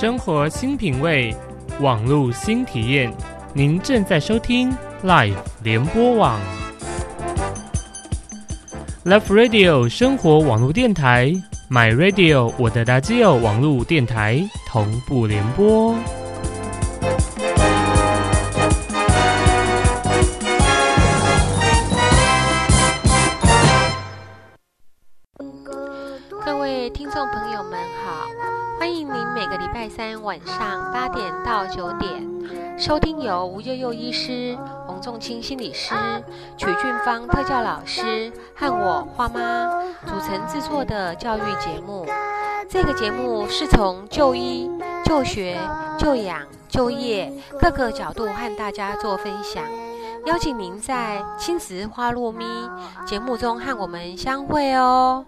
生活新品味，网路新体验。您正在收听 Life 联播网，Love Radio 生活网络电台，My Radio 我的 Radio 网络电台同步联播。收听由吴悠悠医师、洪仲清心理师、曲俊芳特教老师和我花妈组成制作的教育节目。这个节目是从就医、就学、就养、就业各个角度和大家做分享，邀请您在青石花落咪节目中和我们相会哦。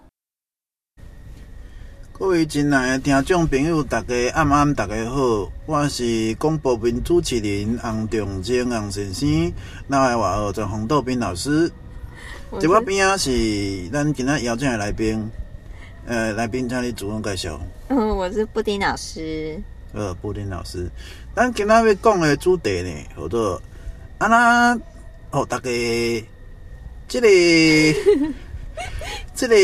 各位亲爱的听众朋友，大家暗暗大家好，我是广播员主持人洪仲坚洪先生，那位话号叫洪道斌老师。这我边啊是咱今仔邀请的来宾，呃，来宾请你自我介绍。嗯，我是布丁老师。呃，布丁老师，咱今仔要讲的主题呢，叫做啊那哦，大家这个。这个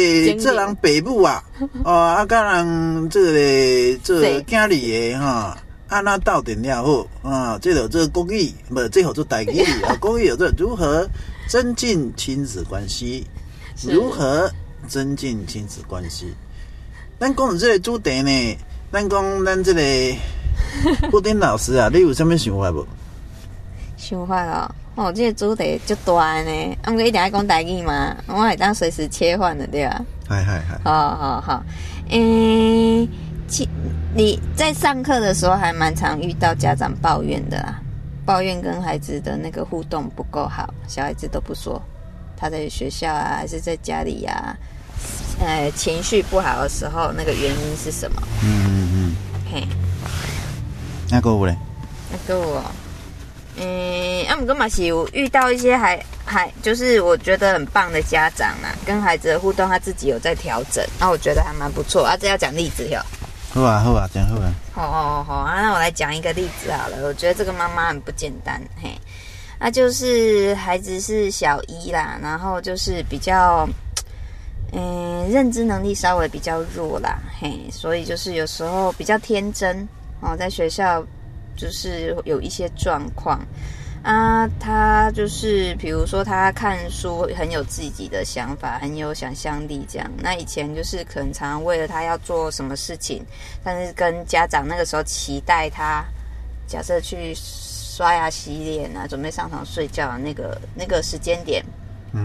这人爸母啊，哦，啊，甲人这个做囝儿的哈，安那斗阵了好啊，这个做国语，不，这好做台语啊，国语有这如何增进亲子关系？如何增进亲子关系？咱讲到这个主题呢，咱讲咱这个 布丁老师啊，你有什么想法不？想法哦。哦，这个主题就大呢，啊，毋过一定要讲台语嘛，我会当随时切换的对吧？嗨嗨嗨！好好好，诶，其你在上课的时候还蛮常遇到家长抱怨的啦，抱怨跟孩子的那个互动不够好，小孩子都不说，他在学校啊还是在家里呀，呃，情绪不好的时候，那个原因是什么？嗯嗯嗯，嘿，那个我嘞？那个我。嗯，阿姆跟马西有遇到一些还还就是我觉得很棒的家长啊，跟孩子的互动他自己有在调整，那我觉得还蛮不错啊。这要讲例子哟。好啊好啊，讲好啊。好好好啊，那我来讲一个例子好了。我觉得这个妈妈很不简单，嘿，那就是孩子是小一啦，然后就是比较嗯认知能力稍微比较弱啦，嘿，所以就是有时候比较天真哦，在学校。就是有一些状况啊，他就是比如说他看书很有自己的想法，很有想象力这样。那以前就是可能常常为了他要做什么事情，但是跟家长那个时候期待他，假设去刷牙洗脸啊，准备上床睡觉那个那个时间点，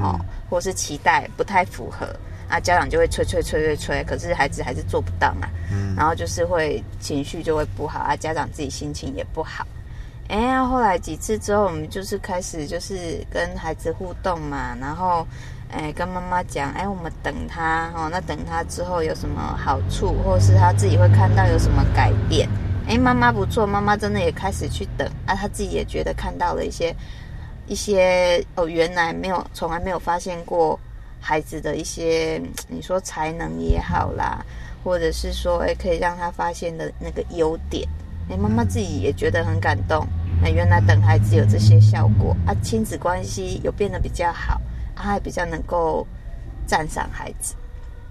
哦，或是期待不太符合。啊，家长就会催催催催催，可是孩子还是做不到嘛。嗯，然后就是会情绪就会不好啊，家长自己心情也不好。哎，后来几次之后，我们就是开始就是跟孩子互动嘛，然后哎跟妈妈讲，哎我们等他哦，那等他之后有什么好处，或是他自己会看到有什么改变。哎，妈妈不错，妈妈真的也开始去等啊，他自己也觉得看到了一些一些哦，原来没有从来没有发现过。孩子的一些，你说才能也好啦，或者是说，哎，可以让他发现的那个优点，哎，妈妈自己也觉得很感动。那原来等孩子有这些效果啊，亲子关系有变得比较好，他还比较能够赞赏孩子。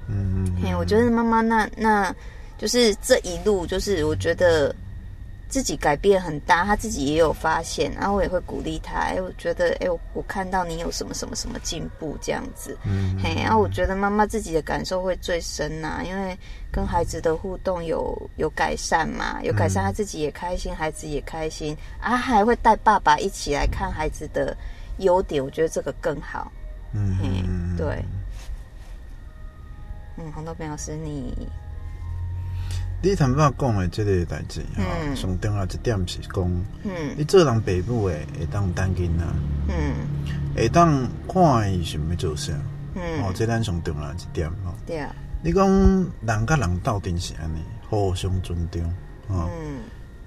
嗯嗯，嘿，我觉得妈妈那那就是这一路，就是我觉得。自己改变很大，他自己也有发现，然后我也会鼓励他。哎，我觉得，哎，我我看到你有什么什么什么进步这样子，嗯，嘿，然后我觉得妈妈自己的感受会最深呐，因为跟孩子的互动有有改善嘛，有改善，他自己也开心，孩子也开心，啊，还会带爸爸一起来看孩子的优点，我觉得这个更好，嗯，嘿，对，嗯，红豆饼老师你。你头先讲的这个代志，哈，上重要一点是讲，你做人爸母的会当担囡仔，嗯，会当看伊想要做啥，嗯，哦，这咱上重要一点，吼，对。啊。你讲人甲人斗阵是安尼，互相尊重，哦，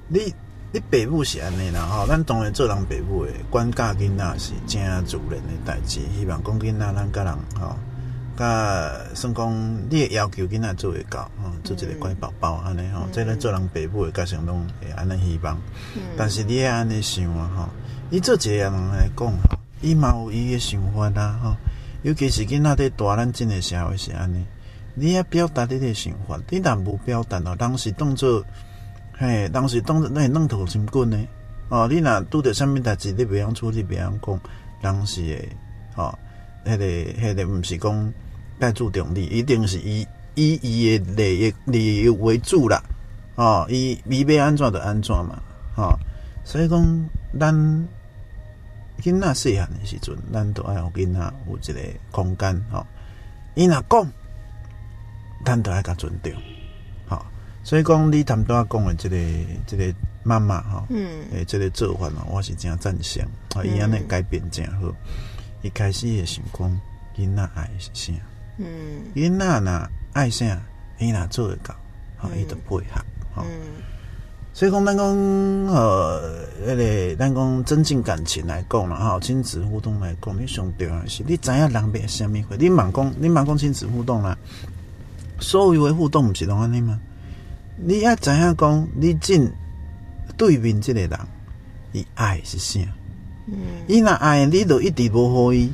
你你爸母是安尼啦，吼，咱当然做人爸母的管教囡仔是正自然的代志，希望讲囡仔咱甲人，吼，甲算讲你的要求囡仔做会到，吼，做一个乖宝宝安尼吼，这咧做人爸母的家常拢会安尼希望。但是你安尼想啊，吼，伊做一个人来讲吼，伊嘛有伊的想法啦，吼，尤其是囡仔伫大，咱真个社会是安尼，你要表达你诶想法，你若无表达哦，当时当做，嘿，当时当做那弄头心棍呢，哦，你若拄着啥物代志，你袂晓处理，袂晓讲，当时的，吼，迄个，迄个，毋是讲。该注重你，一定是以以伊的利益利益为主啦，哦，伊伊要安怎就安怎嘛，哦，所以讲咱囡仔细汉的时阵，咱都爱互囡仔有一个空间，吼，伊若讲，咱都爱甲尊重，吼，所以讲你谈多讲的这个这个妈妈，吼，嗯，诶，这个做法嘛，我是真赞成，啊，伊安尼改变真好，一开始会想讲囡仔爱是啥？嗯，囡仔若爱啥，伊若做会到，吼，伊就配合，吼。所以讲，咱讲，呃，迄个，咱讲增进感情来讲啦，吼，亲子互动来讲，你上重要是，你知影人要虾米货？你茫讲，你茫讲亲子互动啦，所有的互动毋是拢安尼吗？你要知影讲，你进对面即个人，伊爱是啥？嗯，伊若爱，你就一直无好伊，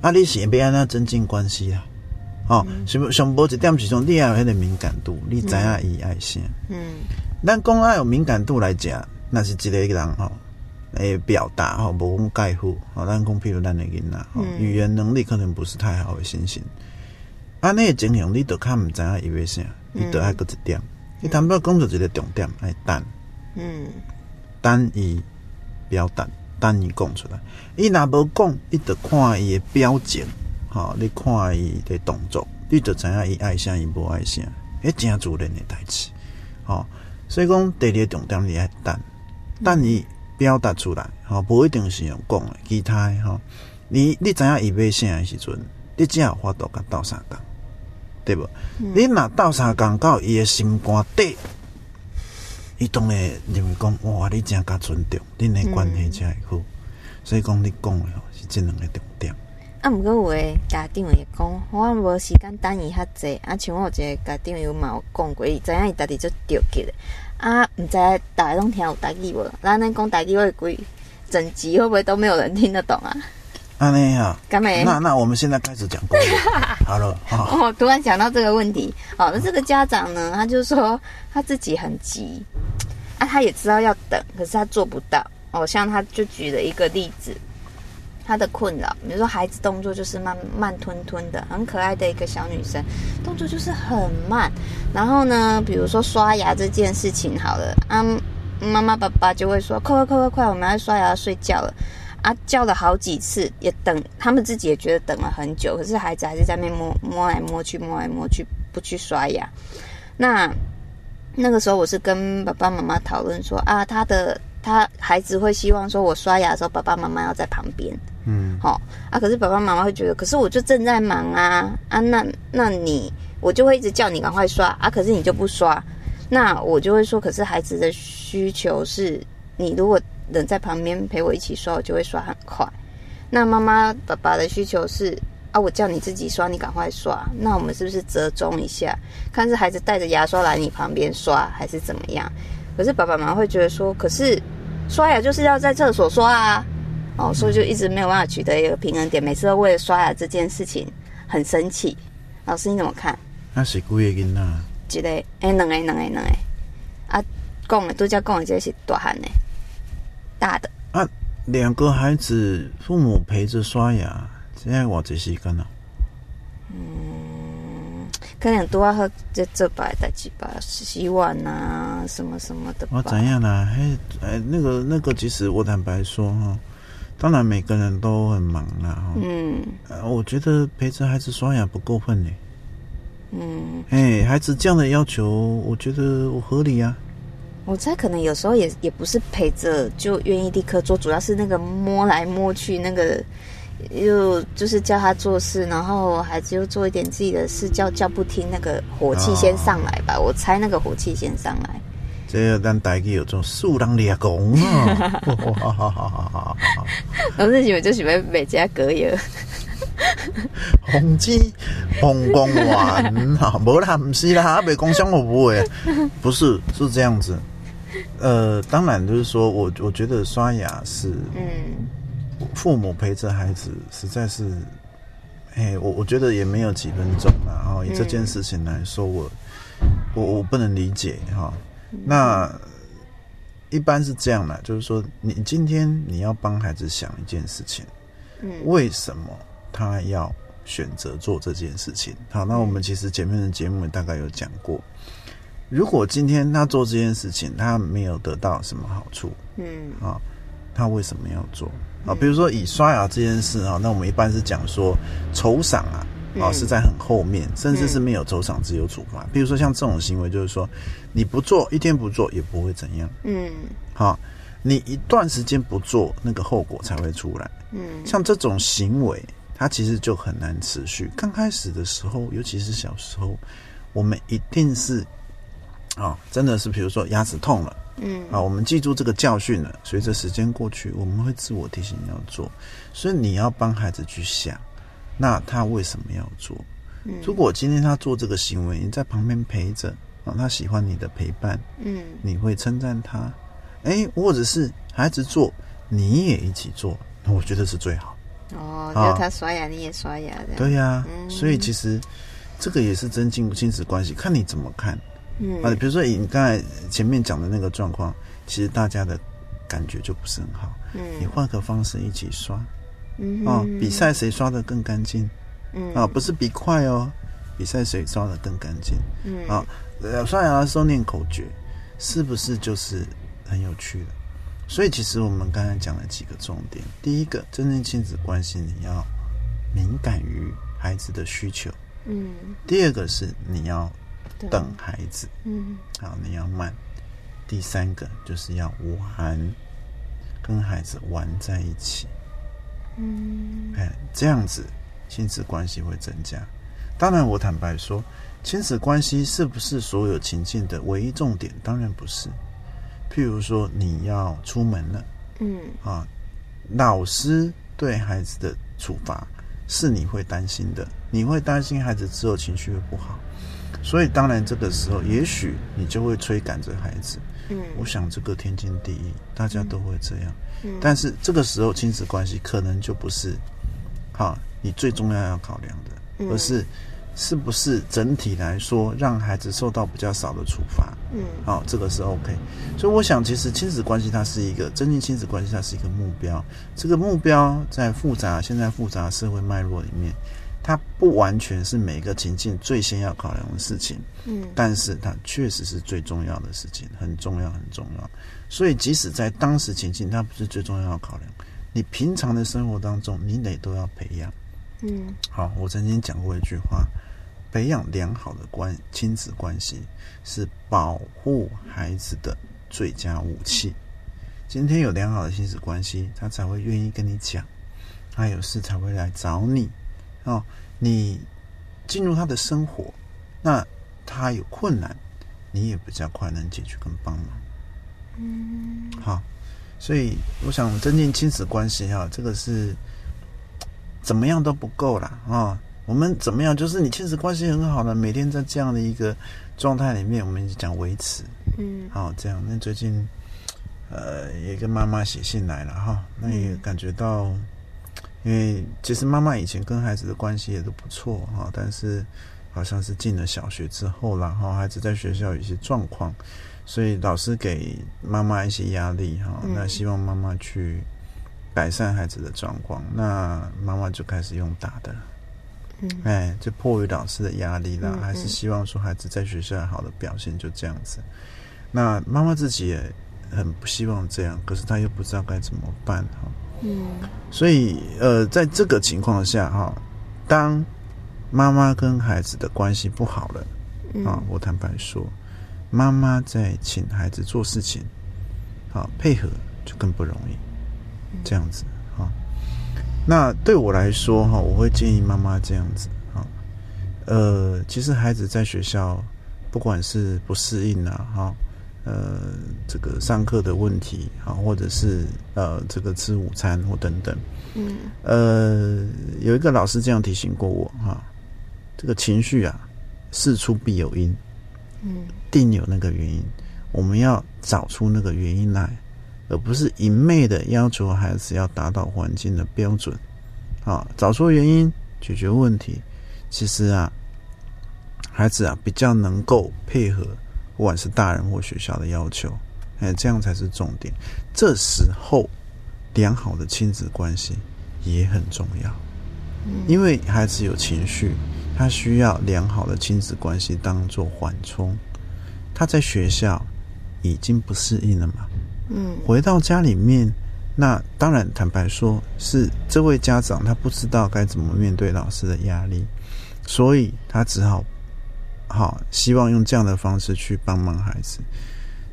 啊，你是要安怎增进关系啊？哦，上上无一点是讲，你也有迄个敏感度，你知影伊爱啥？嗯，咱讲爱有敏感度来讲，那是一个人吼，诶，表达吼无讲介乎，吼，咱讲譬如咱的囡仔，吼，语言能力可能不是太好的情形，安尼的情形，你都较毋知影伊要啥，你都爱搁一点，你谈不工作一个重点，爱等，嗯，等伊表达，等伊讲出来，伊若无讲，伊得看伊的表情。吼，你看伊的动作，你就知影伊爱啥，伊无爱啥，迄真自然的代志。吼，所以讲第二个重点，你爱等，等伊表达出来，吼，无一定是用讲的，其他吼，你你知影伊要啥的时阵，你只有法度甲斗相共，对无？你若斗相共到伊的心肝底，伊当然认为讲，哇，你真甲尊重，恁的关系才会好。所以讲，你讲的吼是这两个重点。啊，毋过有诶家长会讲，我无时间等伊较济。啊，像我有一个家长有嘛有讲过，伊知影伊家己就着急诶。啊，毋知大家拢听有台语无？咱咱讲台语会规整集会不会都没有人听得懂啊？安尼啊？干没？那那我们现在开始讲故事。好了，哦，突然想到这个问题。哦，那这个家长呢，他就说他自己很急，啊，他也知道要等，可是他做不到。哦，像他就举了一个例子。他的困扰，比如说孩子动作就是慢慢吞吞的，很可爱的一个小女生，动作就是很慢。然后呢，比如说刷牙这件事情，好了，啊，妈妈爸爸就会说：快快快快快，我们要刷牙睡觉了。啊，叫了好几次，也等他们自己也觉得等了很久，可是孩子还是在那摸摸来摸去，摸来摸去，不去刷牙。那那个时候，我是跟爸爸妈妈讨论说：啊，他的。他孩子会希望说，我刷牙的时候，爸爸妈妈要在旁边。嗯，好啊。可是爸爸妈妈会觉得，可是我就正在忙啊啊，那那你我就会一直叫你赶快刷啊，可是你就不刷，那我就会说，可是孩子的需求是，你如果能在旁边陪我一起刷，我就会刷很快。那妈妈爸爸的需求是啊，我叫你自己刷，你赶快刷。那我们是不是折中一下，看是孩子带着牙刷来你旁边刷，还是怎么样？可是爸爸妈妈会觉得说，可是。刷牙就是要在厕所刷啊，哦，所以就一直没有办法取得一个平衡点，每次都为了刷牙这件事情很生气。老师你怎么看？那是几个囡仔？一个，哎，两个，两个，两个。啊，讲的都叫讲的，这是大汉的，大的。啊，两个孩子，父母陪着刷牙，这样我这是干哪？嗯。可能都要喝这这把的几把洗碗啊，什么什么的。我怎样呢？哎哎，那个那个，其实我坦白说哈，当然每个人都很忙啊。嗯，我觉得陪着孩子刷牙不够分呢。嗯，哎，孩子这样的要求，我觉得我合理啊。我猜可能有时候也也不是陪着就愿意立刻做，主要是那个摸来摸去那个。又就是叫他做事，然后孩子又做一点自己的事，叫叫不听，那个火气先上来吧。我猜那个火气先上来。这要咱大家有种树人立功啊！我自己我就喜欢每家隔夜。宏基红光丸哈，无啦，唔是啦，北公香我不会，不是是这样子。呃，当然就是说我我觉得刷牙是，嗯，父母陪着孩子实在是，哎，我我觉得也没有几分钟了。然后以这件事情来说，我我我不能理解哈。那一般是这样的，就是说你今天你要帮孩子想一件事情，嗯，为什么他要选择做这件事情？好，那我们其实前面的节目大概有讲过。如果今天他做这件事情，他没有得到什么好处，嗯啊，他为什么要做啊？比如说以刷牙这件事啊，那我们一般是讲说酬赏啊，啊是在很后面，甚至是没有酬赏，只有处罚。比如说像这种行为，就是说你不做一天不做也不会怎样，嗯，好，你一段时间不做，那个后果才会出来，嗯，像这种行为，它其实就很难持续。刚开始的时候，尤其是小时候，我们一定是。啊，真的是，比如说牙齿痛了，嗯，啊，我们记住这个教训了。随着时间过去，我们会自我提醒要做，所以你要帮孩子去想，那他为什么要做？如果今天他做这个行为，你在旁边陪着，啊，他喜欢你的陪伴，嗯，你会称赞他，哎，或者是孩子做，你也一起做，我觉得是最好。哦，就他刷牙，你也刷牙的，对呀。所以其实这个也是增进亲子关系，看你怎么看。嗯，啊，比如说你刚才前面讲的那个状况，其实大家的感觉就不是很好。嗯，你换个方式一起刷，嗯，啊，比赛谁刷的更干净？嗯，啊，不是比快哦，比赛谁刷的更干净？嗯，啊，呃，刷牙的时候念口诀，是不是就是很有趣的？所以其实我们刚才讲了几个重点，第一个，真正亲子关系你要敏感于孩子的需求，嗯，第二个是你要。等孩子，嗯，好，你要慢。第三个就是要玩，跟孩子玩在一起，嗯，哎，这样子亲子关系会增加。当然，我坦白说，亲子关系是不是所有情境的唯一重点？当然不是。譬如说，你要出门了，嗯，啊，老师对孩子的处罚是你会担心的，你会担心孩子之后情绪会不好。所以，当然，这个时候，也许你就会催赶着孩子。嗯，我想这个天经地义，大家都会这样。嗯，但是这个时候，亲子关系可能就不是，哈，你最重要要考量的，而是是不是整体来说让孩子受到比较少的处罚。嗯，好，这个是 OK。所以，我想，其实亲子关系它是一个增进亲子关系，它是一个目标。这个目标在复杂现在复杂社会脉络里面。它不完全是每个情境最先要考量的事情，嗯，但是它确实是最重要的事情，很重要，很重要。所以，即使在当时情境，它不是最重要的考量，你平常的生活当中，你得都要培养。嗯，好，我曾经讲过一句话：，培养良好的关亲子关系是保护孩子的最佳武器。今天有良好的亲子关系，他才会愿意跟你讲，他有事才会来找你。哦，你进入他的生活，那他有困难，你也比较快能解决跟帮忙。嗯，好，所以我想增进亲子关系哈，这个是怎么样都不够啦啊！我们怎么样？就是你亲子关系很好的，每天在这样的一个状态里面，我们讲维持。嗯，好，这样。那最近呃，也跟妈妈写信来了哈，那也感觉到。因为其实妈妈以前跟孩子的关系也都不错哈，但是好像是进了小学之后，然后孩子在学校有一些状况，所以老师给妈妈一些压力哈，那希望妈妈去改善孩子的状况，那妈妈就开始用打的，嗯，哎，就迫于老师的压力啦，还是希望说孩子在学校好的表现就这样子，那妈妈自己也很不希望这样，可是她又不知道该怎么办哈。嗯，所以呃，在这个情况下哈，当妈妈跟孩子的关系不好了啊，我坦白说，妈妈在请孩子做事情，啊，配合就更不容易，这样子啊。那对我来说哈，我会建议妈妈这样子啊，呃，其实孩子在学校不管是不适应啊，哈，呃这个上课的问题啊，或者是呃这个吃午餐或等等。嗯呃，有一个老师这样提醒过我哈，这个情绪啊，事出必有因，嗯定有那个原因，我们要找出那个原因来，而不是一昧的要求孩子要达到环境的标准。啊，找出原因，解决问题，其实啊，孩子啊比较能够配合，不管是大人或学校的要求，哎，这样才是重点。这时候，良好的亲子关系也很重要，因为孩子有情绪，他需要良好的亲子关系当做缓冲。他在学校已经不适应了嘛，嗯回到家里面，那当然坦白说，是这位家长他不知道该怎么面对老师的压力，所以他只好好希望用这样的方式去帮忙孩子。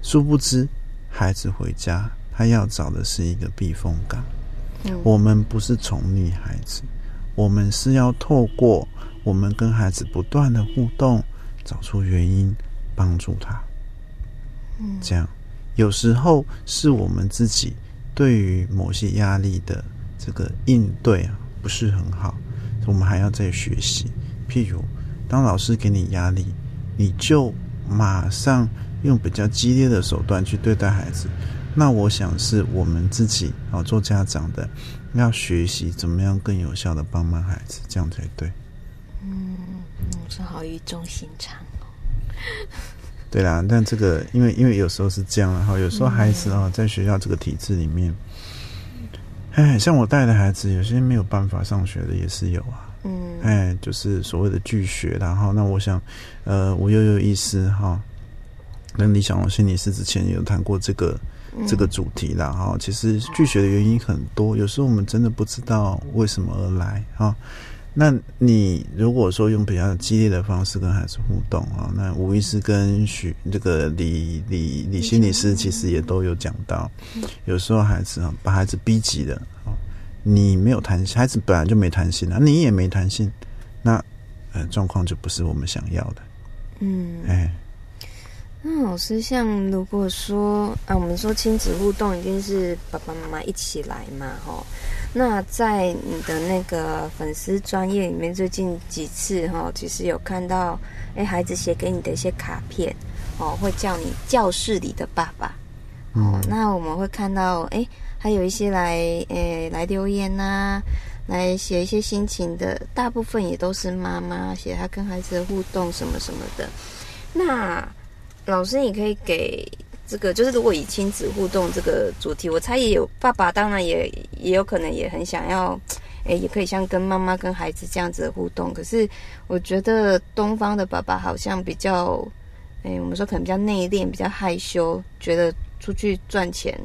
殊不知，孩子回家，他要找的是一个避风港。嗯我们不是宠溺孩子，我们是要透过我们跟孩子不断的互动，找出原因，帮助他。嗯这样，有时候是我们自己对于某些压力的这个应对啊，不是很好，我们还要再学习。譬如，当老师给你压力，你就马上用比较激烈的手段去对待孩子，那我想是我们自己啊做家长的要学习怎么样更有效的帮忙孩子，这样才对。嗯，是好语重心长哦。对啦，但这个因为因为有时候是这样，然后有时候孩子啊、在学校这个体制里面，哎，像我带的孩子，有些没有办法上学的也是有啊，嗯哎，就是所谓的拒学然后那我想，呃，吴悠悠医师哈，跟李小龙心理师之前有谈过这个这个主题啦哈。其实拒学的原因很多，有时候我们真的不知道为什么而来哈。那你如果说用比较激烈的方式跟孩子互动啊，那吴医师跟许这个李李李心理师其实也都有讲到，有时候孩子啊把孩子逼急了啊，你没有弹性，孩子本来就没弹性啊，你也没弹性，那呃状况就不是我们想要的，嗯，哎，那老师，像如果说啊，我们说亲子互动一定是爸爸妈妈一起来嘛，吼。那在你的那个粉丝专业里面，最近几次哈，其实有看到，哎，孩子写给你的一些卡片，哦，会叫你教室里的爸爸，哦，那我们会看到，哎，还有一些来，诶，来留言呐、来写一些心情的，大部分也都是妈妈写她跟孩子的互动什么什么的。那老师，你可以给这个，就是如果以亲子互动这个主题，我猜也有爸爸，当然也也有可能也很想要，诶，也可以像跟妈妈跟孩子这样子的互动。可是我觉得东方的爸爸好像比较，诶，我们说可能比较内敛，比较害羞，觉得出去赚钱，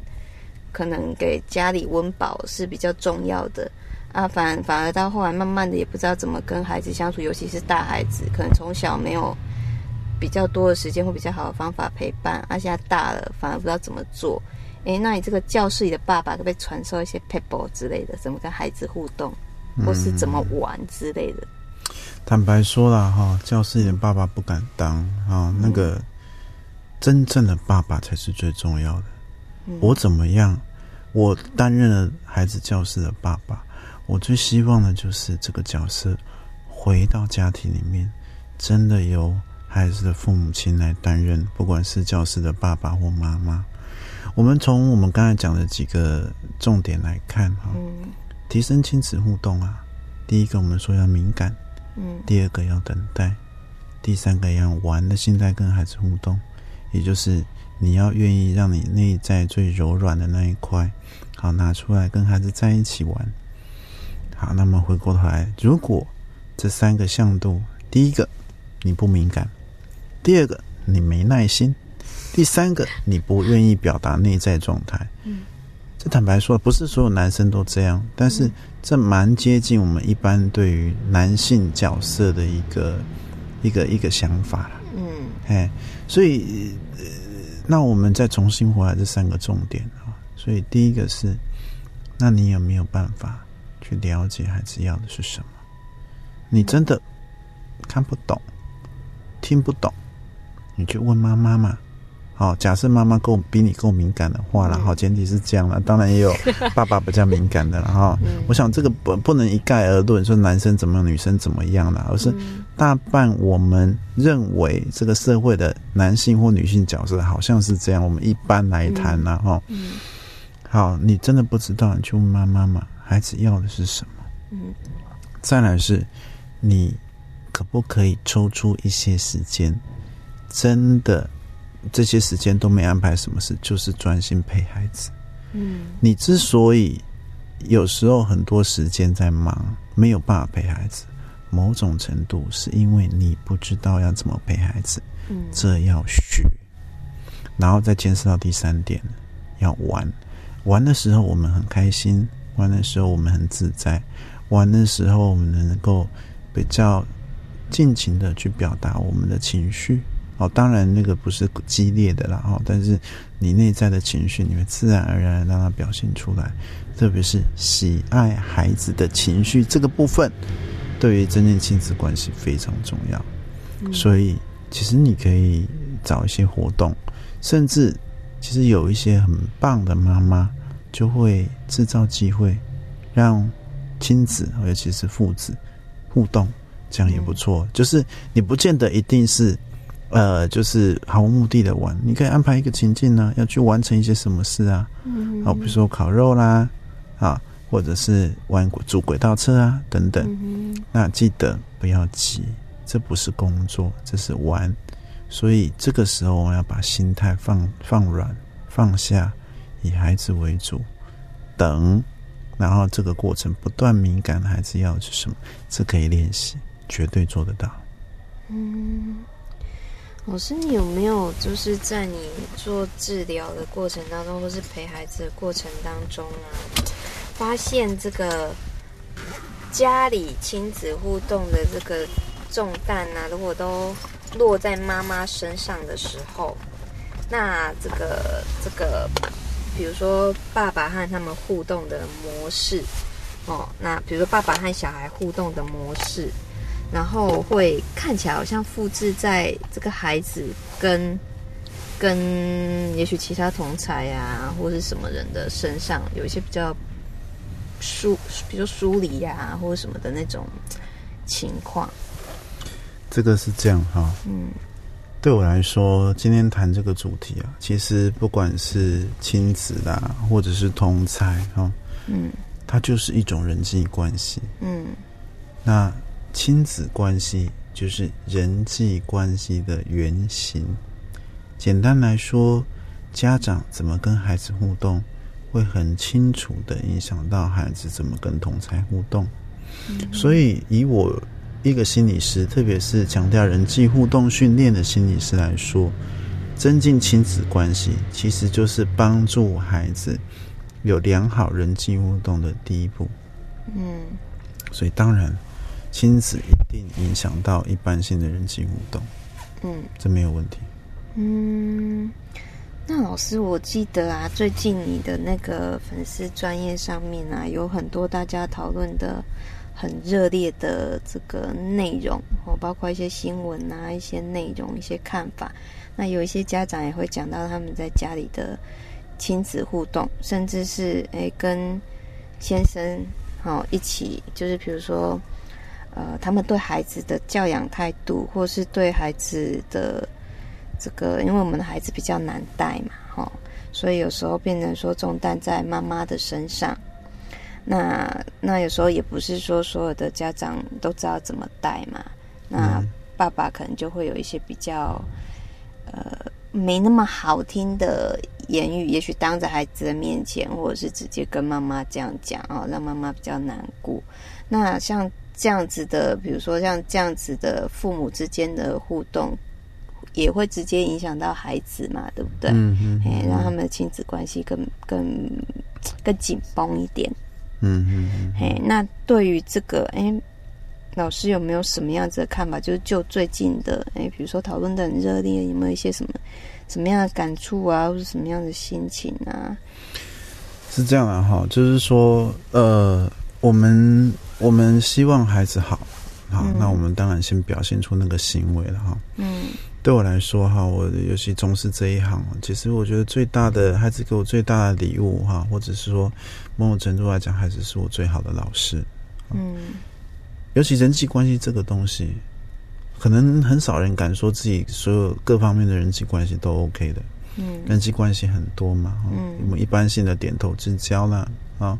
可能给家里温饱是比较重要的。啊，反反而到后来，慢慢的也不知道怎么跟孩子相处，尤其是大孩子，可能从小没有比较多的时间或比较好的方法陪伴，啊，现在大了，反而不知道怎么做。诶，那你这个教室里的爸爸可不可以传授一些 pebble 之类的，怎么跟孩子互动，或是怎么玩之类的？坦白说了哈，教室里的爸爸不敢当啊，那个真正的爸爸才是最重要的。我怎么样？我担任了孩子教室的爸爸，我最希望的就是这个角色回到家庭里面，真的由孩子的父母亲来担任，不管是教师的爸爸或妈妈。我们从我们刚才讲的几个重点来看哈，嗯提升亲子互动啊，第一个我们说要敏感。嗯第二个要等待，第三个要玩的心态跟孩子互动，也就是你要愿意让你内在最柔软的那一块，好拿出来跟孩子在一起玩。好，那么回过头来，如果这三个向度，第一个你不敏感，第二个你没耐心，第三个你不愿意表达内在状态。嗯，这坦白说，不是所有男生都这样，但是这蛮接近我们一般对于男性角色的一个一个一个想法啦。嗯哎，所以呃，那我们再重新回来这三个重点啊。所以第一个是，那你有没有办法去了解孩子要的是什么？你真的看不懂、听不懂，你去问妈妈嘛。好，假设妈妈够比你够敏感的话了，好，前提是这样了。当然也有 爸爸比较敏感的了哈。我想这个不不能一概而论，说男生怎么样，女生怎么样了，而是大半我们认为这个社会的男性或女性角色好像是这样。我们一般来谈呢，哈。好，你真的不知道，你去问妈妈嘛，孩子要的是什么？嗯。再来是，你可不可以抽出一些时间，真的？这些时间都没安排什么事，就是专心陪孩子。嗯，你之所以有时候很多时间在忙，没有办法陪孩子，某种程度是因为你不知道要怎么陪孩子。嗯，这要学，然后再牵涉到第三点，要玩。玩的时候我们很开心，玩的时候我们很自在，玩的时候我们能够比较尽情的去表达我们的情绪。哦，当然那个不是激烈的啦，哦，但是你内在的情绪，你会自然而然让它表现出来，特别是喜爱孩子的情绪这个部分，对于增进亲子关系非常重要。所以，其实你可以找一些活动，甚至其实有一些很棒的妈妈就会制造机会，让亲子尤其是父子互动，这样也不错。就是你不见得一定是。呃，就是毫无目的的玩，你可以安排一个情境呢，要去完成一些什么事啊？嗯，好，比如说烤肉啦，啊，或者是玩组轨道车啊，等等。嗯那记得不要急，这不是工作，这是玩。所以这个时候我们要把心态放放软，放下，以孩子为主，等，然后这个过程不断敏感的孩子要的是什么，这可以练习，绝对做得到。嗯。老师，你有没有就是在你做治疗的过程当中，或是陪孩子的过程当中啊，发现这个家里亲子互动的这个重担啊，如果都落在妈妈身上的时候，那这个这个，比如说爸爸和他们互动的模式，哦，那比如说爸爸和小孩互动的模式。然后会看起来好像复制在这个孩子跟跟也许其他同才啊，或是什么人的身上，有一些比较疏，比如疏离呀，或者什么的那种情况。这个是这样哈，嗯，对我来说，今天谈这个主题啊，其实不管是亲子啦，或者是同才哈，嗯，它就是一种人际关系，嗯，那。亲子关系就是人际关系的原型。简单来说，家长怎么跟孩子互动，会很清楚的影响到孩子怎么跟同才互动。所以，以我一个心理师，特别是强调人际互动训练的心理师来说，增进亲子关系，其实就是帮助孩子有良好人际互动的第一步。嗯，所以当然。亲子一定影响到一般性的人际互动，嗯，这没有问题。嗯，那老师，我记得啊，最近你的那个粉丝专业上面啊，有很多大家讨论的很热烈的这个内容哦，包括一些新闻啊，一些内容，一些看法。那有一些家长也会讲到他们在家里的亲子互动，甚至是诶跟先生好一起，就是比如说。呃，他们对孩子的教养态度，或是对孩子的这个，因为我们的孩子比较难带嘛，哈，所以有时候变成说重担在妈妈的身上。那那有时候也不是说所有的家长都知道怎么带嘛。那爸爸可能就会有一些比较呃没那么好听的言语，也许当着孩子的面前，或者是直接跟妈妈这样讲哦，让妈妈比较难过。那像。这样子的，比如说像这样子的父母之间的互动，也会直接影响到孩子嘛，对不对？嗯嗯，哎让他们的亲子关系更更更紧绷一点。嗯嗯，嘿，那对于这个，哎，老师有没有什么样子的看法？就是就最近的，哎，比如说讨论的很热烈，有没有一些什么什么样的感触啊，或者什么样的心情啊？是这样啊，哈，就是说，呃，我们。我们希望孩子好，好，那我们当然先表现出那个行为了哈。嗯，对我来说哈，我尤其从事这一行，其实我觉得最大的孩子给我最大的礼物哈，或者是说某种程度来讲，孩子是我最好的老师。嗯，尤其人际关系这个东西，可能很少人敢说自己所有各方面的人际关系都 OK 的。嗯，人际关系很多嘛，嗯，我们一般性的点头之交啦，啊，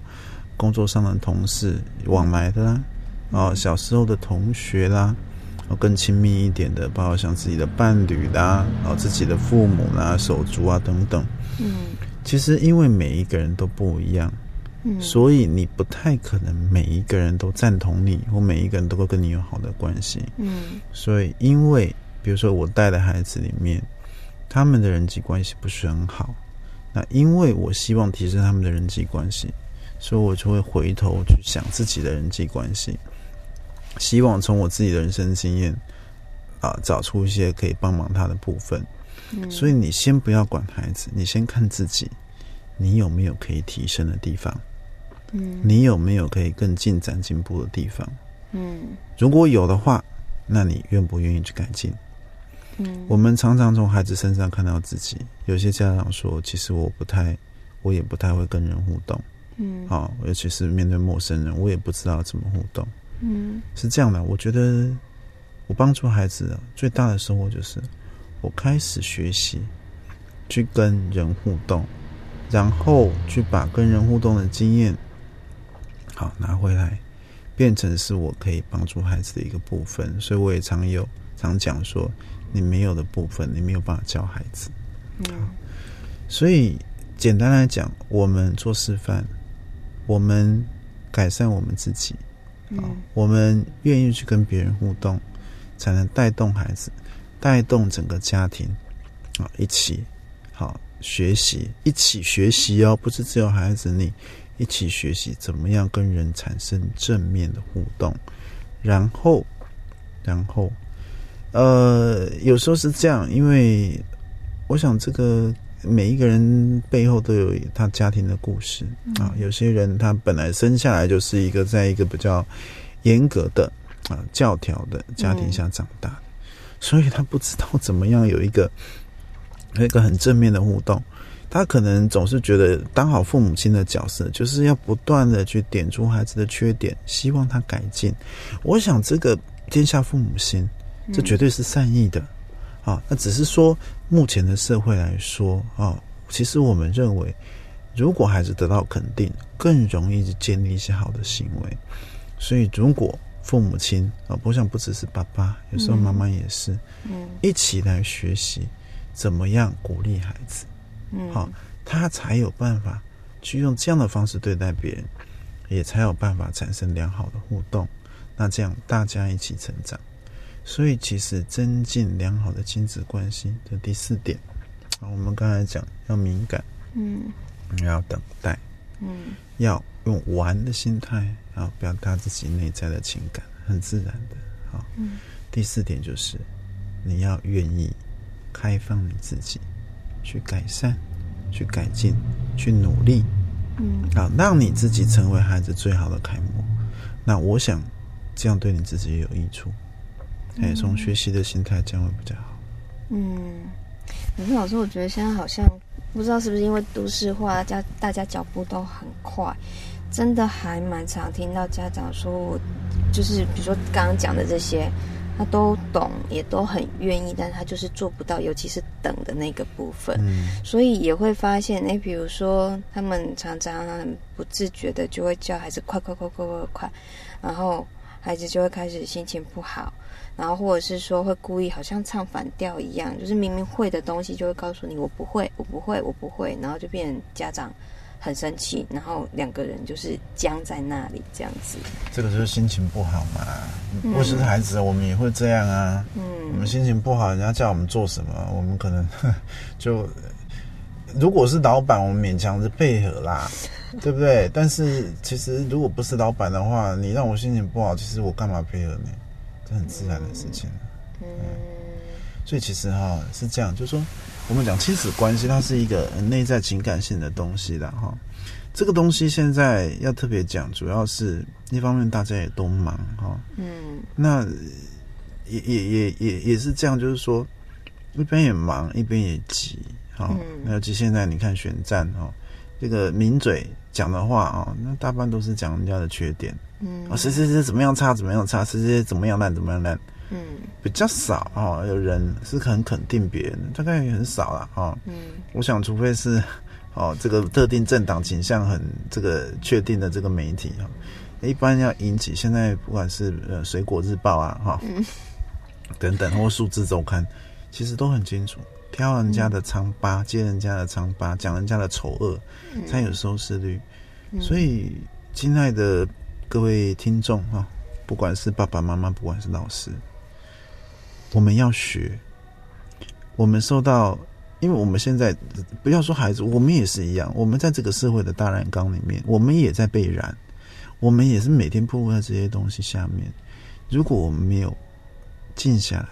工作上的同事往来的啦，哦，小时候的同学啦。哦更亲密一点的，包括像自己的伴侣啦，然后自己的父母啦、手足啊等等。嗯，其实因为每一个人都不一样，嗯，所以你不太可能每一个人都赞同你，或每一个人都会跟你有好的关系。嗯，所以因为比如说我带的孩子里面，他们的人际关系不是很好，那因为我希望提升他们的人际关系，所以我就会回头去想自己的人际关系。希望从我自己的人生经验啊，找出一些可以帮忙他的部分。所以你先不要管孩子，你先看自己，你有没有可以提升的地方？嗯，你有没有可以更进展进步的地方？嗯，如果有的话，那你愿不愿意去改进？嗯，我们常常从孩子身上看到自己。有些家长说，其实我不太，我也不太会跟人互动。嗯，好，尤其是面对陌生人，我也不知道怎么互动。嗯，是这样的，我觉得我帮助孩子最大的收获就是，我开始学习去跟人互动，然后去把跟人互动的经验好拿回来，变成是我可以帮助孩子的一个部分。所以我也常有常讲说，你没有的部分，你没有办法教孩子。嗯，所以简单来讲，我们做示范，我们改善我们自己。啊，我们愿意去跟别人互动，才能带动孩子，带动整个家庭，啊，一起好学习，一起学习哦，不是只有孩子你一起学习怎么样跟人产生正面的互动，然后，然后，呃，有时候是这样，因为我想这个。每一个人背后都有他家庭的故事啊。有些人他本来生下来就是一个在一个比较严格的啊教条的家庭下长大的，所以他不知道怎么样有一个有一个很正面的互动。他可能总是觉得当好父母亲的角色，就是要不断的去点出孩子的缺点，希望他改进。我想这个天下父母心，这绝对是善意的。啊，那只是说，目前的社会来说啊，其实我们认为，如果孩子得到肯定，更容易建立一些好的行为。所以，如果父母亲啊，不像不只是爸爸，有时候妈妈也是，嗯，一起来学习怎么样鼓励孩子，嗯，好，他才有办法去用这样的方式对待别人，也才有办法产生良好的互动。那这样大家一起成长。所以，其实增进良好的亲子关系的第四点啊，我们刚才讲要敏感，嗯，要等待，嗯，要用玩的心态啊表达自己内在的情感，很自然的啊。嗯，第四点就是你要愿意开放你自己，去改善、去改进、去努力，嗯，啊，让你自己成为孩子最好的楷模。那我想这样对你自己也有益处。哎，从学习的心态这样会比较好。嗯，可是老师，我觉得现在好像不知道是不是因为都市化，大家大家脚步都很快，真的还蛮常听到家长说，我就是比如说刚刚讲的这些，他都懂，也都很愿意，但他就是做不到，尤其是等的那个部分。嗯，所以也会发现，哎，比如说他们常常不自觉的就会叫孩子快快快快快快，然后孩子就会开始心情不好。然后或者是说会故意好像唱反调一样，就是明明会的东西就会告诉你我不会，我不会，我不会，然后就变成家长很生气，然后两个人就是僵在那里这样子。这个就是心情不好嘛，不是孩子，我们也会这样啊。嗯，我们心情不好，人家叫我们做什么，我们可能 就如果是老板，我们勉强是配合啦，对不对？但是其实如果不是老板的话，你让我心情不好，其实我干嘛配合你？很自然的事情，嗯，所以其实哈是这样，就是说我们讲亲子关系，它是一个内在情感性的东西的哈。这个东西现在要特别讲，主要是一方面大家也都忙哈，嗯，那也也也也也是这样，就是说一边也忙，一边也急，哈、那尤其现在你看选战哈、这个名嘴讲的话啊、那大半都是讲人家的缺点，嗯。啊，谁谁谁怎么样差，怎么样差，谁谁谁怎么样烂，怎么样烂，嗯。比较少哦，有人是很肯定别人，大概也很少了哦。嗯。我想，除非是哦这个特定政党倾向很这个确定的这个媒体啊、一般要引起现在不管是呃水果日报啊哈、嗯。等等或数字周刊，其实都很清楚，挑人家的疮疤，揭人家的疮疤，讲人家的丑恶，才有收视率。嗯所以，亲爱的各位听众啊、不管是爸爸妈妈，不管是老师，我们要学。我们受到，因为我们现在不要说孩子，我们也是一样。我们在这个社会的大染缸里面，我们也在被染，我们也是每天暴露在这些东西下面。如果我们没有静下来，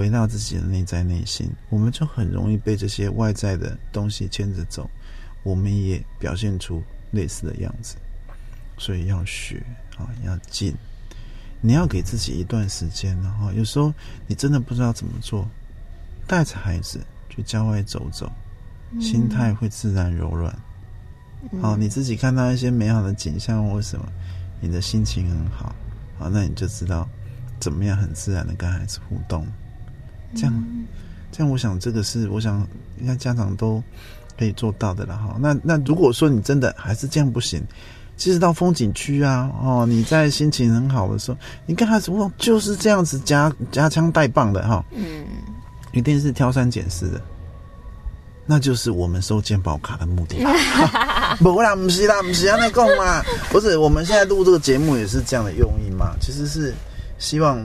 回到自己的内在内心，我们就很容易被这些外在的东西牵着走。我们也表现出类似的样子，所以要学啊，要进。你要给自己一段时间，然后有时候你真的不知道怎么做，带着孩子去郊外走走，心态会自然柔软。好、你自己看到一些美好的景象或什么，你的心情很好，好，那你就知道怎么样很自然的跟孩子互动。这样，这样，我想这个是我想应该家长都可以做到的了哈。那那如果说你真的还是这样不行，其实到风景区啊，哦，你在心情很好的时候，你跟孩子互动就是这样子夹夹枪带棒的哈，嗯一定是挑三拣四的。那就是我们收健保卡的目的。不啦，不是啦，不是要，那讲嘛，不是。我们现在录这个节目也是这样的用意嘛，其实是希望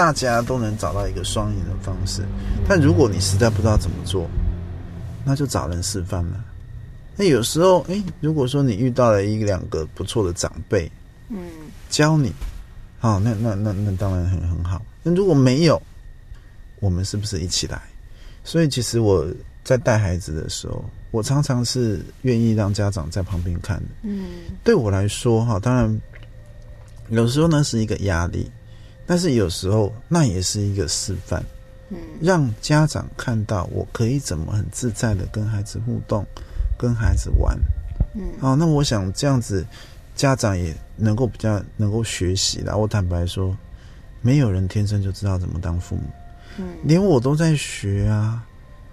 大家都能找到一个双赢的方式。但如果你实在不知道怎么做，那就找人示范嘛。那有时候，诶，如果说你遇到了一两个不错的长辈嗯教你，好、那那那那当然很很好。那如果没有，我们是不是一起来？所以其实我在带孩子的时候，我常常是愿意让家长在旁边看的。嗯对我来说，哈，当然有时候呢是一个压力，但是有时候那也是一个示范，嗯让家长看到我可以怎么很自在的跟孩子互动，跟孩子玩。嗯好，那我想这样子，家长也能够比较能够学习啦。我坦白说，没有人天生就知道怎么当父母，嗯连我都在学啊。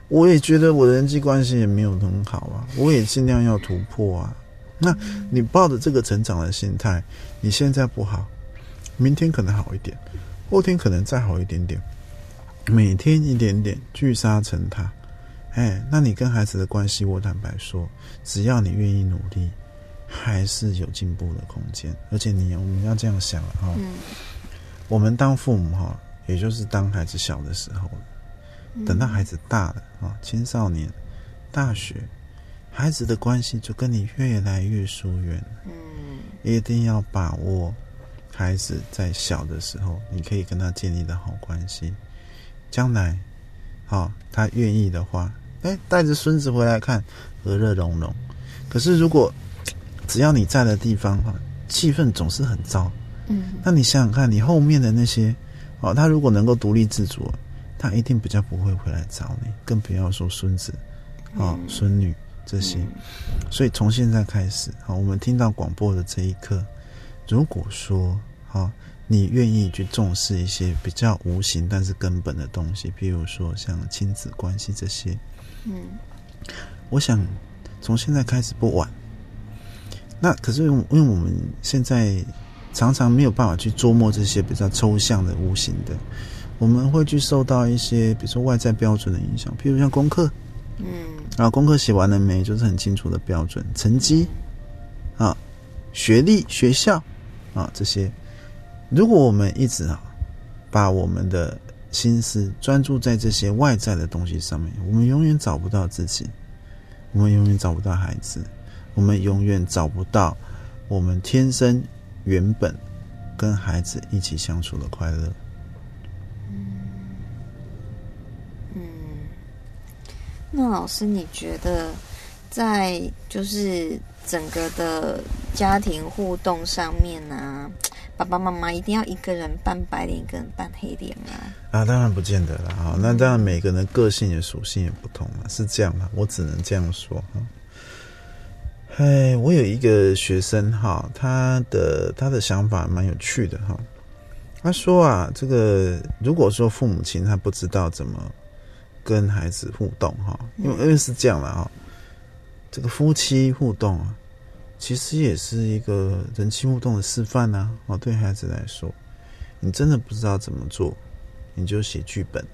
我也觉得我的人际关系也没有很好啊，我也尽量要突破啊。那你抱着这个成长的心态，你现在不好，明天可能好一点，后天可能再好一点点，每天一点点聚沙成塔。哎，那你跟孩子的关系，我坦白说，只要你愿意努力，还是有进步的空间。而且你我们要这样想了哈、嗯我们当父母哈，也就是当孩子小的时候了。等到孩子大了啊，青少年、大学，孩子的关系就跟你越来越疏远。嗯一定要把握孩子在小的时候，你可以跟他建立的好关系。将来，好、他愿意的话，哎，带着孙子回来看，和乐融融。可是如果只要你在的地方哈，气氛总是很糟，嗯那你想想看，你后面的那些，哦，他如果能够独立自主，他一定比较不会回来找你，更不要说孙子，哦，孙女这些。所以从现在开始，好，我们听到广播的这一刻，如果说，好，你愿意去重视一些比较无形但是根本的东西，比如说像亲子关系这些，嗯。我想从现在开始不晚。那可是因为因为我们现在常常没有办法去琢磨这些比较抽象的、无形的，我们会去受到一些比如说外在标准的影响，譬如像功课。嗯。啊，功课写完了没，就是很清楚的标准，成绩。啊，学历、学校啊这些。如果我们一直啊把我们的心思专注在这些外在的东西上面，我们永远找不到自己，我们永远找不到孩子，我们永远找不到我们天生原本跟孩子一起相处的快乐。嗯，嗯那老师，你觉得在就是整个的家庭互动上面呢、爸爸妈妈一定要一个人扮白脸，一个人扮黑脸啊？啊，当然不见得了哈。那当然每个人个性的属性也不同了，是这样的，我只能这样说哈。哎，我有一个学生哈，他的他的想法蛮有趣的哈。他说啊，这个如果说父母亲他不知道怎么跟孩子互动哈，因为因为是这样的哈，这个夫妻互动啊，其实也是一个人际互动的示范呐。哦，对孩子来说，你真的不知道怎么做，你就写剧本，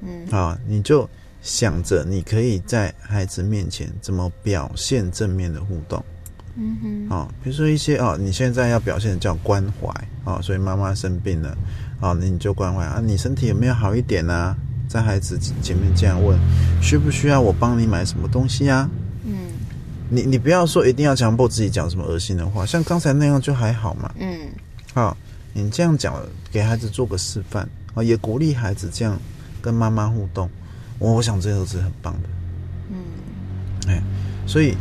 嗯啊，你就想着你可以在孩子面前怎么表现正面的互动。嗯哼，啊，比如说一些哦，你现在要表现的叫关怀啊，所以妈妈生病了，啊，那你就关怀啊，你身体有没有好一点啊？在孩子前面这样问，需不需要我帮你买什么东西啊？嗯你你不要说一定要强迫自己讲什么恶心的话，像刚才那样就还好嘛。嗯好，你这样讲，给孩子做个示范啊，也鼓励孩子这样跟妈妈互动，我我想这都是很棒的。嗯哎，所以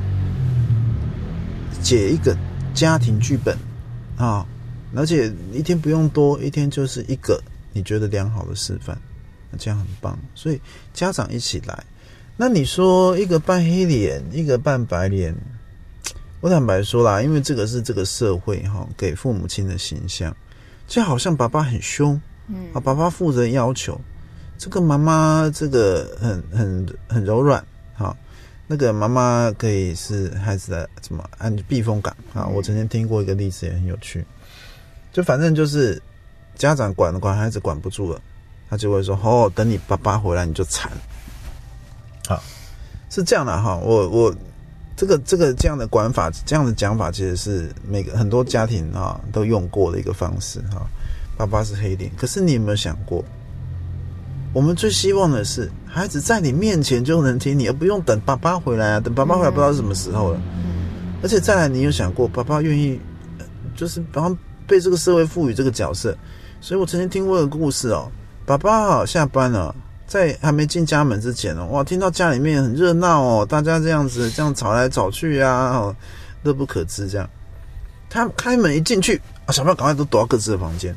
解一个家庭剧本啊，而且一天不用多，一天就是一个你觉得良好的示范，那这样很棒。所以家长一起来，那你说一个扮黑脸，一个扮白脸，我坦白说啦，因为这个是这个社会哈给父母亲的形象，就好像爸爸很凶嗯啊，爸爸负责要求，这个妈妈这个很很很柔软，哈，那个妈妈可以是孩子的什么安避风港啊。我曾经听过一个例子，也很有趣，就反正就是家长管管孩子管不住了，他就会说：“哦，等你爸爸回来你就惨。”好，是这样的哈，我我这个这个这样的管法，这样的讲法，其实是每个很多家庭啊都用过的一个方式哈。爸爸是黑脸，可是你有没有想过，我们最希望的是孩子在你面前就能听你，而不用等爸爸回来啊。等爸爸回来不知道是什么时候了。而且再来，你有想过，爸爸愿意，呃就是然后被这个社会赋予这个角色。所以我曾经听过一个故事哦，爸爸啊下班了，在还没进家门之前哦，哇，听到家里面很热闹哦，大家这样子这样吵来吵去啊，哦，乐不可支这样。他开门一进去啊，小朋友赶快都躲到各自的房间。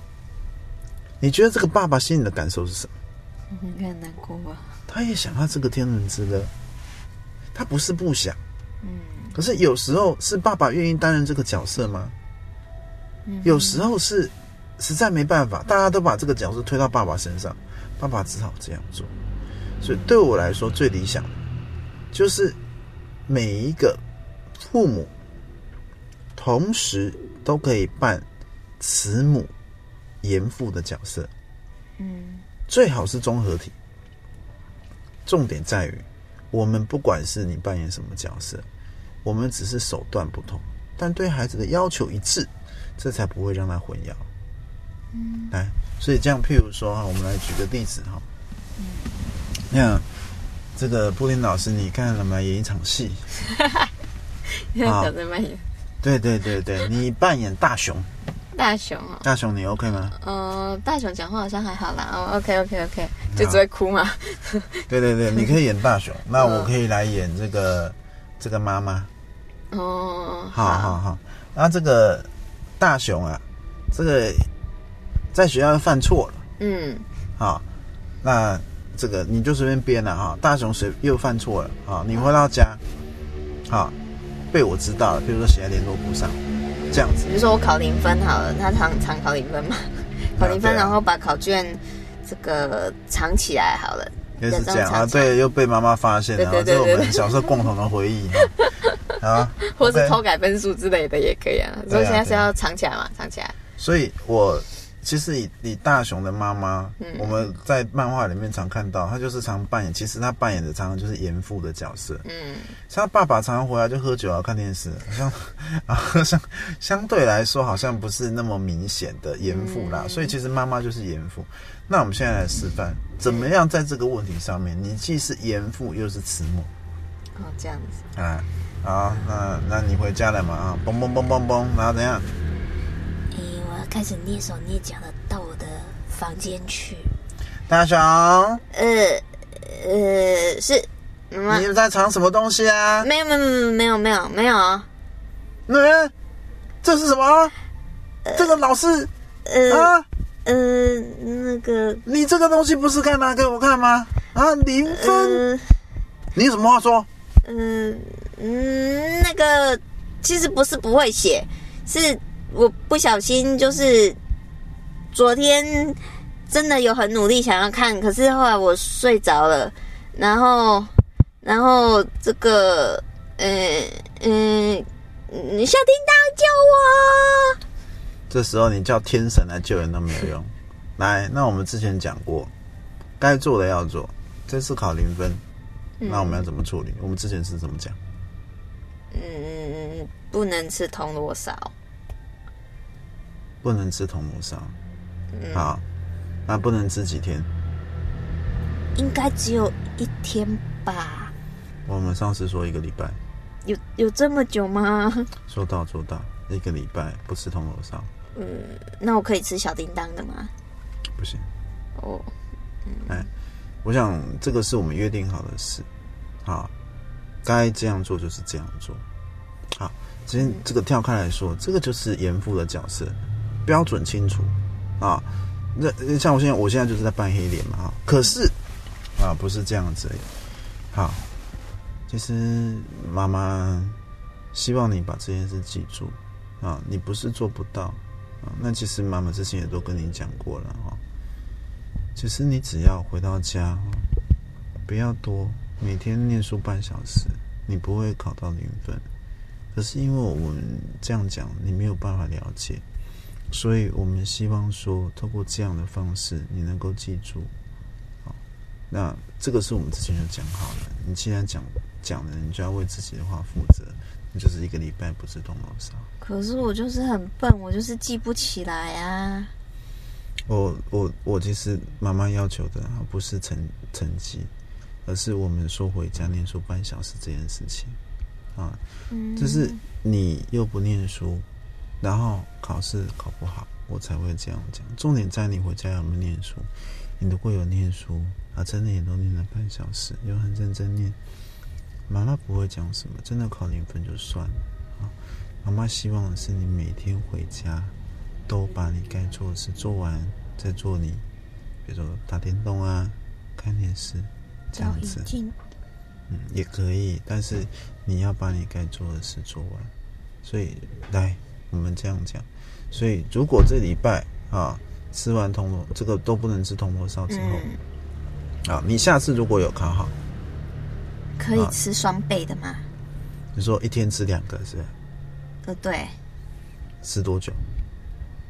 你觉得这个爸爸心里的感受是什么？应该很难过吧？他也想要这个天伦之乐，他不是不想，嗯可是有时候是爸爸愿意担任这个角色吗？嗯有时候是实在没办法，大家都把这个角色推到爸爸身上，爸爸只好这样做。所以对我来说，最理想的就是每一个父母同时都可以扮慈母、严父的角色，嗯最好是综合体。重点在于，我们不管是你扮演什么角色，我们只是手段不同，但对孩子的要求一致，这才不会让他混淆。嗯来，所以这样，譬如说哈，我们来举个例子哈。那这个布林老师，你看了吗？演一场戏。好小在扮演对对对对，你扮演大熊，大雄哦。大熊你 OK 吗？呃，大熊讲话好像还好啦。哦，OK OK OK，就只会哭嘛。对对对，你可以演大熊，那我可以来演这个这个妈妈。哦，好好好，那这个大熊啊，这个在学校犯错了嗯啊，那这个你就随便编了哈。大雄随又犯错了啊，你回到家，啊，被我知道了，比如说写在联络簿上，这样子比如说我考零分好了，他常常考零分嘛，考零分，然后把考卷这个藏起来好了。也是这样啊。对，又被妈妈发现了，这是我对们小时候共同的回忆啊。啊，或是偷改分数之类的也可以啊。所以现在是要藏起来嘛，藏起来。所以我其实以以大雄的妈妈，嗯我们在漫画里面常看到，她就是常扮演，其实她扮演的常常就是严父的角色。嗯像他爸爸常常回来就喝酒啊、看电视，好像啊，相相对来说好像不是那么明显的严父啦，嗯所以其实妈妈就是严父。那我们现在来示范，怎么样在这个问题上面，你既是严父又是慈母哦，这样子。啊？好，那那你回家了嘛啊？嘣嘣嘣嘣嘣，然后怎样？开始蹑手蹑脚的到我的房间去。大雄，呃呃，是妈妈。你在藏什么东西啊？没有没有没有没有没有没有啊。嗯，这是什么？这个老师呃啊，呃，那个你这个东西不是该拿给我看吗？啊，零分，呃你有什么话说？嗯嗯，那个其实不是不会写，是我不小心，就是昨天真的有很努力想要看，可是后来我睡着了，然后然后这个呃嗯嗯，小叮当救我！这时候你叫天神来救人都没有用。来，那我们之前讲过，该做的要做，这次考零分，那我们要怎么处理？我们之前是怎么讲？嗯，不能吃铜锣烧。不能吃铜锣烧，嗯好，那不能吃几天？应该只有一天吧？我们上次说一个礼拜，有有这么久吗？说到做到，一个礼拜不吃铜锣烧嗯那我可以吃小叮当的吗？不行。哦，嗯、哎我想这个是我们约定好的事，好，该这样做就是这样做。好，今天这个跳开来说，这个就是严父的角色，标准清楚啊。那像我现在，我现在就是在扮黑脸嘛，哈。可是啊，不是这样子。好，其实妈妈希望你把这件事记住啊，你不是做不到啊。那其实妈妈之前也都跟你讲过了哈。其实你只要回到家，不要多，每天念书半小时，你不会考到零分。可是因为我们这样讲，你没有办法了解，所以我们希望说，透过这样的方式，你能够记住。好，那这个是我们之前就讲好了。你既然讲讲了，你就要为自己的话负责。你就是一个礼拜不吃铜锣烧。可是我就是很笨，我就是记不起来啊。我我我其实妈妈要求的不是成成绩，而是我们说回家念书半小时这件事情啊，就是你又不念书，然后考试考不好，我才会这样讲。重点在你回家有没有念书。你如果有念书啊，真的也都念了半小时，有很认真念，妈妈不会讲什么，真的考零分就算了啊。妈妈希望的是你每天回家。都把你该做的事做完，再做你，比如说打电动啊、看电视这样子，嗯，也可以。但是你要把你该做的事做完。所以，来，我们这样讲。所以，如果这礼拜啊吃完铜锣，这个都不能吃铜锣烧之后，啊，你下次如果有考好，可以吃双倍的吗？你说一天吃两个是？呃，对。吃多久？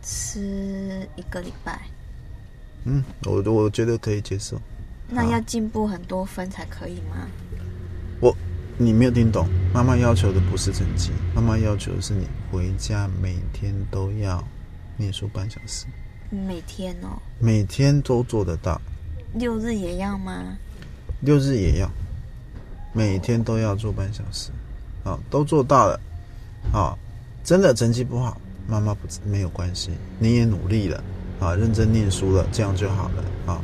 吃一个礼拜，嗯，我我觉得可以接受。那要进步很多分才可以吗？我，你没有听懂，妈妈要求的不是成绩，妈妈要求的是你回家每天都要念书半小时。每天哦。每天都做得到。六日也要吗？六日也要，每天都要做半小时，好，都做到了，好，真的成绩不好。妈妈不没有关系，你也努力了啊，认真念书了，这样就好了啊，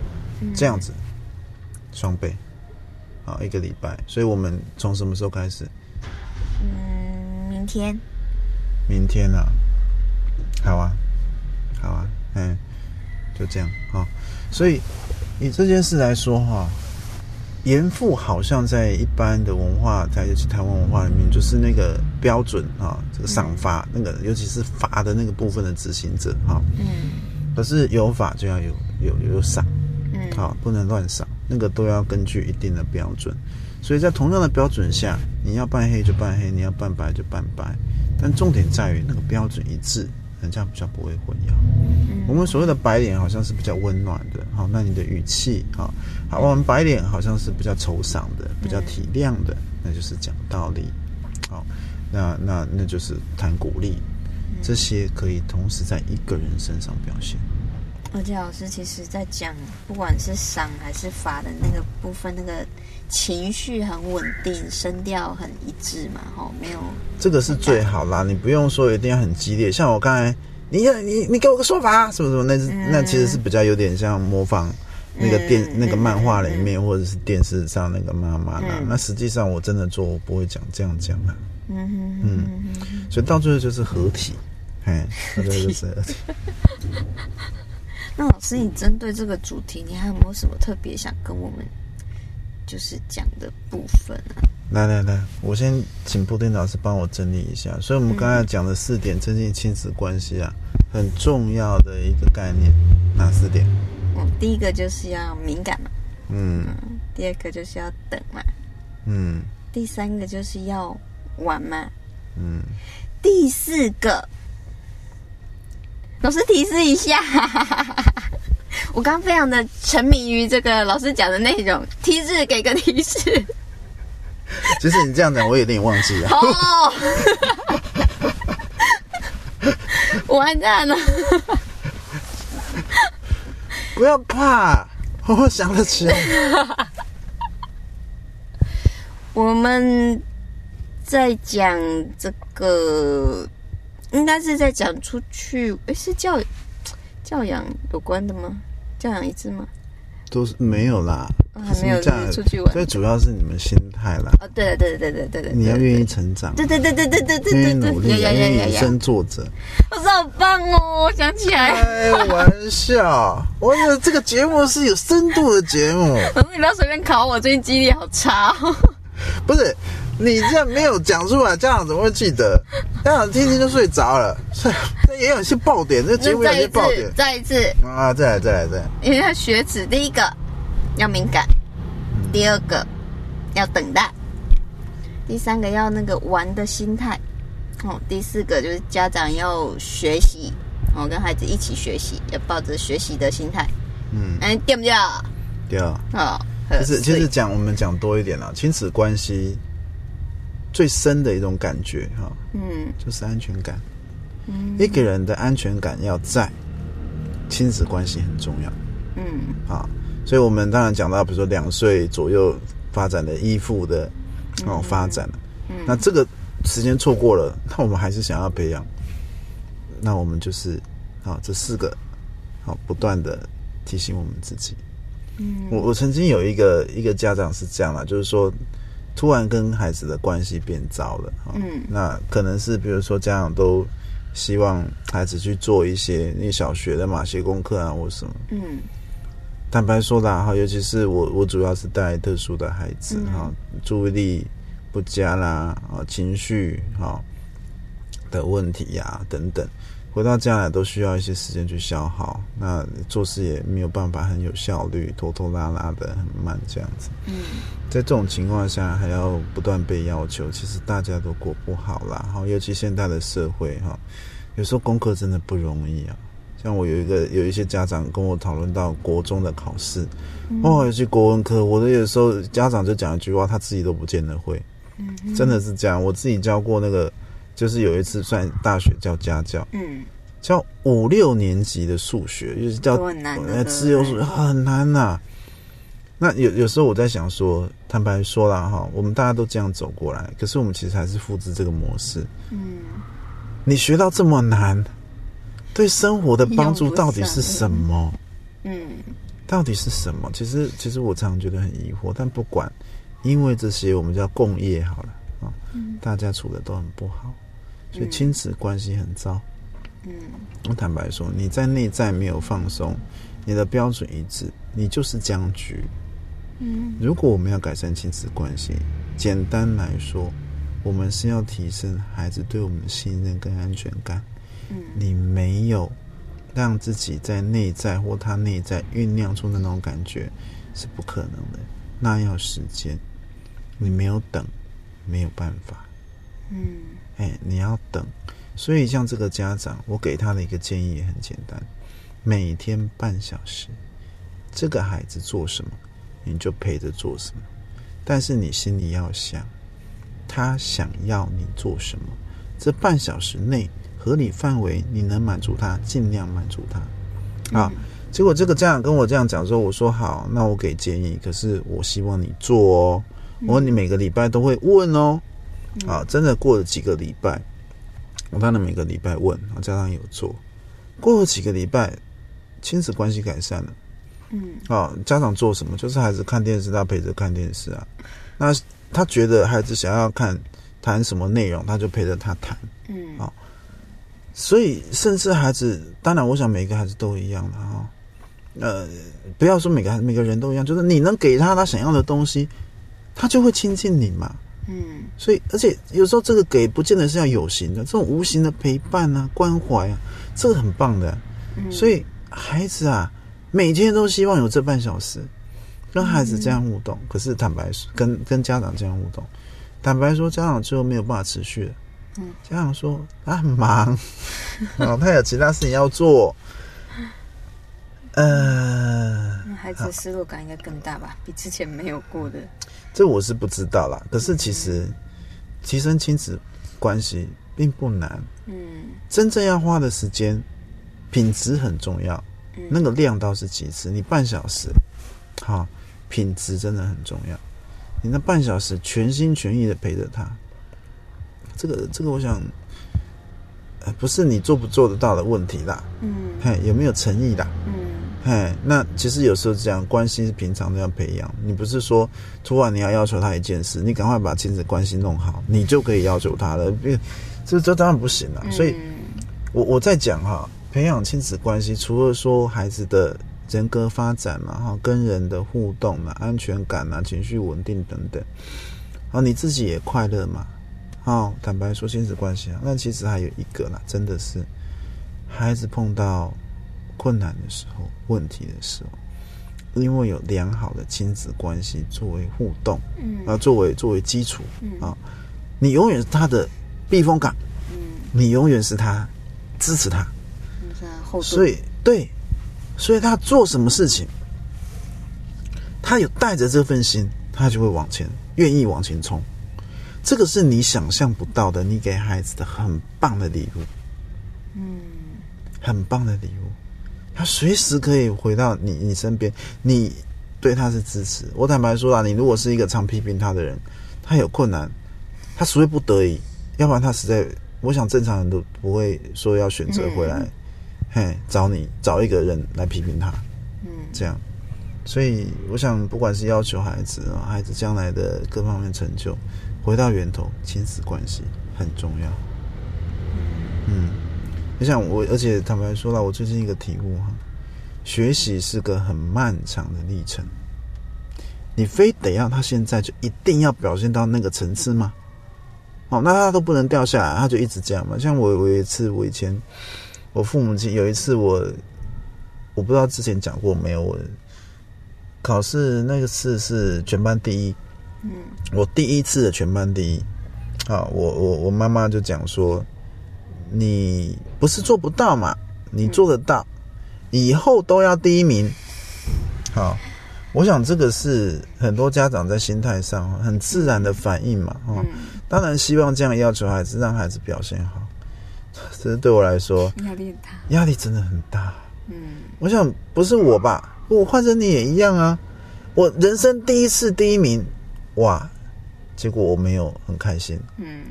这样子双倍，好一个礼拜，所以我们从什么时候开始？嗯，明天。明天啊，好啊，好啊，嗯，就这样啊，所以以这件事来说哈。严父好像在一般的文化，在尤其台湾文化里面，就是那个标准啊，这个赏罚，那个尤其是罚的那个部分的执行者哈。嗯。可是有法就要有有有赏，嗯，好，不能乱赏，那个都要根据一定的标准。所以在同样的标准下，你要扮黑就扮黑，你要扮白就扮白，但重点在于那个标准一致。人家比较不会混淆。我们所谓的白脸好像是比较温暖的，好，那你的语气，好，好，我们白脸好像是比较愁赏的，比较体谅的，那就是讲道理，好，那那那就是谈鼓励，这些可以同时在一个人身上表现。而且老师其实在讲，不管是赏还是罚的那个部分，那个情绪很稳定，声调很一致嘛，吼，没有这个是最好啦。你不用说一定要很激烈，像我刚才，你你你给我个说法，什么什么，那是、那其实是比较有点像模仿那个电、那个漫画里面或者是电视上那个妈妈啦。那实际上我真的做，我不会讲这样讲的。嗯嗯嗯，所以到最后就是合体，嘿，这就是二题。那老师，你针对这个主题，你还有没有什么特别想跟我们就是讲的部分啊？来来来，我先请布丁老师帮我整理一下。所以，我们刚才讲的四点增进亲子关系啊，很重要的一个概念，哪四点？嗯，第一个就是要敏感嘛，嗯第二个就是要等嘛，嗯第三个就是要玩嘛，嗯，第四个，老师提示一下，我刚非常的沉迷于这个老师讲的内容，提示给个提示其实你这样讲，我有点忘记了。哦，完蛋了，不要怕，我想得起来。我们在讲这个，应该是在讲出去，诶，是教教养有关的吗？教养一致吗？都是没有啦，哦还没有出去玩最主要是你们心态啦，哦，对了，对对对对对对，你要愿意成长，对对对对对对对愿意努力，愿意以身作则。我说好棒哦！我想起来，开玩笑，我觉得这个节目是有深度的节目，老师你不要随便考我，最近记忆力好差哦。不是你这样没有讲出来，家长怎么会记得？家长听听就睡着了。这 这也有一些爆点，这节目有那再一些爆点次，再一次，啊！再来，再来，再来。因为他学子，第一个要敏感，第二个要等待，第三个要那个玩的心态，哦，第四个就是家长要学习，哦，跟孩子一起学习，要抱着学习的心态，嗯，哎，对不对？对啊。哦，其实，其实讲我们讲多一点啦，亲子关系最深的一种感觉哈，嗯。就是安全感。嗯。一个人的安全感要在，亲子关系很重要。嗯。啊。所以我们当然讲到，比如说两岁左右发展的依附的哦发展。了，嗯。那这个时间错过了，那我们还是想要培养，那我们就是啊这四个好不断的提醒我们自己。嗯。我我曾经有一个一个家长是这样啦，就是说突然跟孩子的关系变糟了，哈嗯。那可能是比如说家长都希望孩子去做一些那小学的嘛写功课啊或什么。嗯。坦白说啦，哈，尤其是我我主要是带特殊的孩子嗯。哈，注意力不佳啦，啊，情绪哈的问题呀、等等，回到家来都需要一些时间去消耗，那做事也没有办法很有效率，拖拖拉拉的很慢这样子。嗯在这种情况下，还要不断被要求，其实大家都过不好啦。哈，尤其现在的社会哈，有时候功课真的不容易啊。像我有一个有一些家长跟我讨论到国中的考试，哦，尤其国文科，我的有时候家长就讲一句话，他自己都不见得会，嗯真的是这样。我自己教过那个，就是有一次算大学教家教，嗯，教五六年级的数学，就是教都很难的呃自由数学很难呐、那有有时候我在想说，坦白说啦哈，我们大家都这样走过来，可是我们其实还是复制这个模式。嗯。你学到这么难，对生活的帮助到底是什么？嗯。到底是什么？其实其实我常常觉得很疑惑，但不管，因为这些我们叫共业好了啊，嗯。大家处的都很不好，所以嗯亲子关系很糟。嗯我坦白说，你在内在没有放松，你的标准一致，你就是僵局。嗯如果我们要改善亲子关系，简单来说，我们是要提升孩子对我们的信任跟安全感。嗯你没有让自己在内在或他内在酝酿出那种感觉，是不可能的。那要时间，你没有等，没有办法。嗯哎，你要等。所以像这个家长，我给他的一个建议也很简单：每天半小时，这个孩子做什么，你就陪着做什么。但是你心里要想，他想要你做什么，这半小时内合理范围，你能满足他，尽量满足他。啊，结果这个家长跟我这样讲说，我说好，那我给建议，可是我希望你做哦。我问你每个礼拜都会问哦。啊，真的过了几个礼拜，我当然每个礼拜问，啊，家长有做。过了几个礼拜，亲子关系改善了。嗯啊，家长做什么？就是孩子看电视，他陪着看电视啊。那他觉得孩子想要看谈什么内容，他就陪着他谈。嗯啊所以甚至孩子，当然我想每个孩子都一样的哈。呃，不要说每个每个人都一样，就是你能给他他想要的东西，他就会亲近你嘛。嗯所以，而且有时候这个给不见得是要有形的，这种无形的陪伴啊、关怀啊，这个很棒的。嗯，所以孩子啊，每天都希望有这半小时跟孩子这样互动。可是坦白说，跟跟家长这样互动，坦白说，家长最后没有办法持续了。嗯，家长说他很忙，哦，他有其他事情要做。呃，孩子的失落感应该更大吧，比之前没有过的。这我是不知道啦。可是其实提升亲子关系并不难，嗯真正要花的时间，品质很重要。嗯，那个量倒是其次，你半小时，哈，品质真的很重要。你那半小时全心全意的陪着他，这个这个，我想，呃，不是你做不做得到的问题啦，嗯嘿，有没有诚意啦？嗯嘿，那其实有时候这样关系是平常都要培养，你不是说突然你要要求他一件事，你赶快把亲子关系弄好，你就可以要求他了，这这当然不行了。所以嗯我我在讲哈，培养亲子关系，除了说孩子的人格发展嘛，哈，跟人的互动啊，安全感啊，情绪稳定等等，啊，你自己也快乐嘛，哦，坦白说亲子关系啊，那其实还有一个啦，真的是孩子碰到困难的时候、问题的时候，因为有良好的亲子关系作为互动嗯啊，作为作为基础嗯啊，你永远是他的避风港，嗯，你永远是他支持他。是所以对，所以他做什么事情，他有带着这份心，他就会往前，愿意往前冲。这个是你想象不到的，你给孩子的很棒的礼物，嗯很棒的礼物。他随时可以回到你你身边，你对他是支持。我坦白说啊，你如果是一个常批评他的人，他有困难，他除非不得已，要不然他实在，我想正常人都不会说要选择回来，嗯嘿，找你找一个人来批评他。嗯这样，所以我想，不管是要求孩子啊，孩子将来的各方面成就，回到源头，亲子关系很重要。嗯，我想我，而且坦白说了，我最近一个体悟哈，学习是个很漫长的历程。你非得要他现在就一定要表现到那个层次吗？哦，那他都不能掉下来，他就一直这样嘛。像我，我有一次，我以前我父母亲有一次我我不知道之前讲过没有，我考试那个次是全班第一，嗯我第一次的全班第一。啊，我我我妈妈就讲说，你不是做不到嘛，你做得到，以后都要第一名。好，我想这个是很多家长在心态上很自然的反应嘛，哦，嗯，当然希望这样要求孩子，让孩子表现好。这是对我来说压力很大，压力真的很大。嗯我想不是我吧，我换成你也一样啊。我人生第一次第一名，哇！结果我没有很开心，嗯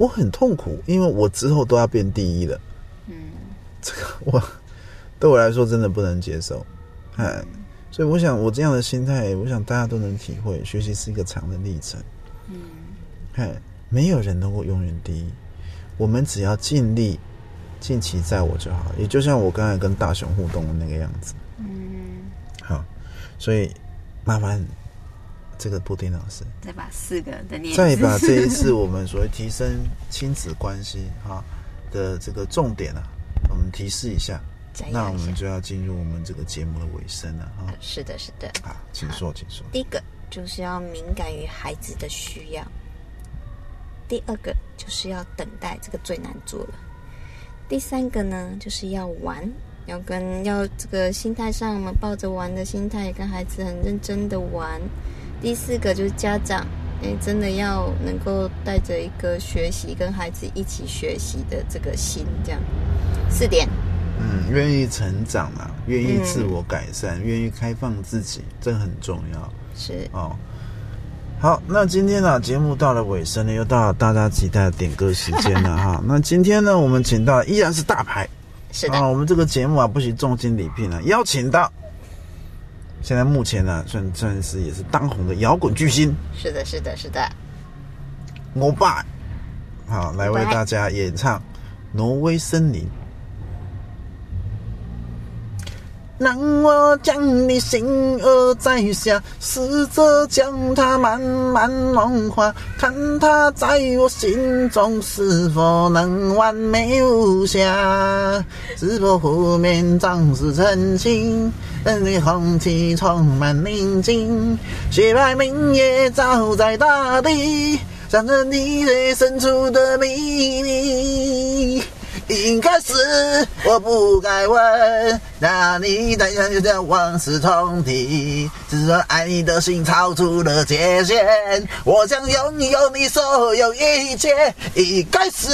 我很痛苦，因为我之后都要变第一了。嗯这个我对我来说真的不能接受，哎，所以我想我这样的心态，我想大家都能体会，学习是一个长的历程，嗯哎，没有人能够永远第一，我们只要尽力尽其在我就好，也就像我刚才跟大雄互动的那个样子。嗯，好，所以麻烦这个布丁老师，再把四个的念再把这一次我们所谓提升亲子关系哈的这个重点啊，我们提示一下。那。我们就要进入我们这个节目的尾声了哈。是的，是的。好，请说，请说。第一个就是要敏感于孩子的需要，第二个就是要等待，这个最难做了。第三个呢，就是要玩，要跟要这个心态上，我们抱着玩的心态，跟孩子很认真的玩。第四个就是家长，哎，真的要能够带着一个学习，跟孩子一起学习的这个心，这样。四点，嗯，愿意成长嘛，愿意嗯自我改善，愿意开放自己，这很重要是哦。好，那今天呢、节目到了尾声呢，又到了大家期待的点歌时间了 哈。那今天呢，我们请到依然是大牌是的，啊，我们这个节目啊，不惜重金礼聘啊，邀请到现在目前呢，算算是也是当红的摇滚巨星是的，是的，是的。欧巴，好，来为大家演唱挪威森林。让我将你心儿摘下，试着将它慢慢融化，看它在我心中是否能完美无瑕，是否湖面涨湿成清，让你空气充满宁静，雪白明月照在大地，藏着你最深处的秘密。一开始我不该问，那你怎样就这样往事重提？只说爱你的心超出了界限，我想拥有你所有一切。一开始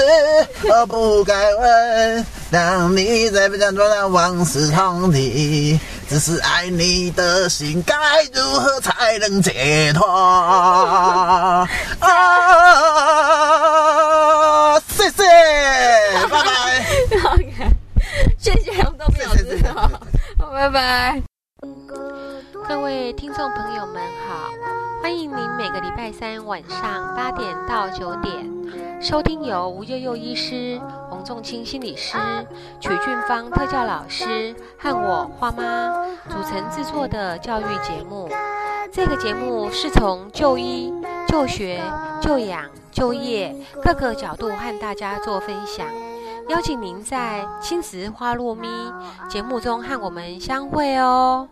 我不该问，当你在不想做那往事重提？只是爱你的心该如何才能解脱？啊！谢谢，拜拜。谢谢红豆表示好，拜拜。各位听众朋友们好，欢迎您每个礼拜三晚上八点到九点收听由吴悠悠医师、洪仲清心理师、曲俊芳特教老师和我花妈组成制作的教育节目。这个节目是从就医、就学、就养、就业各个角度和大家做分享。邀请您在青石花落咪节目中和我们相会哦。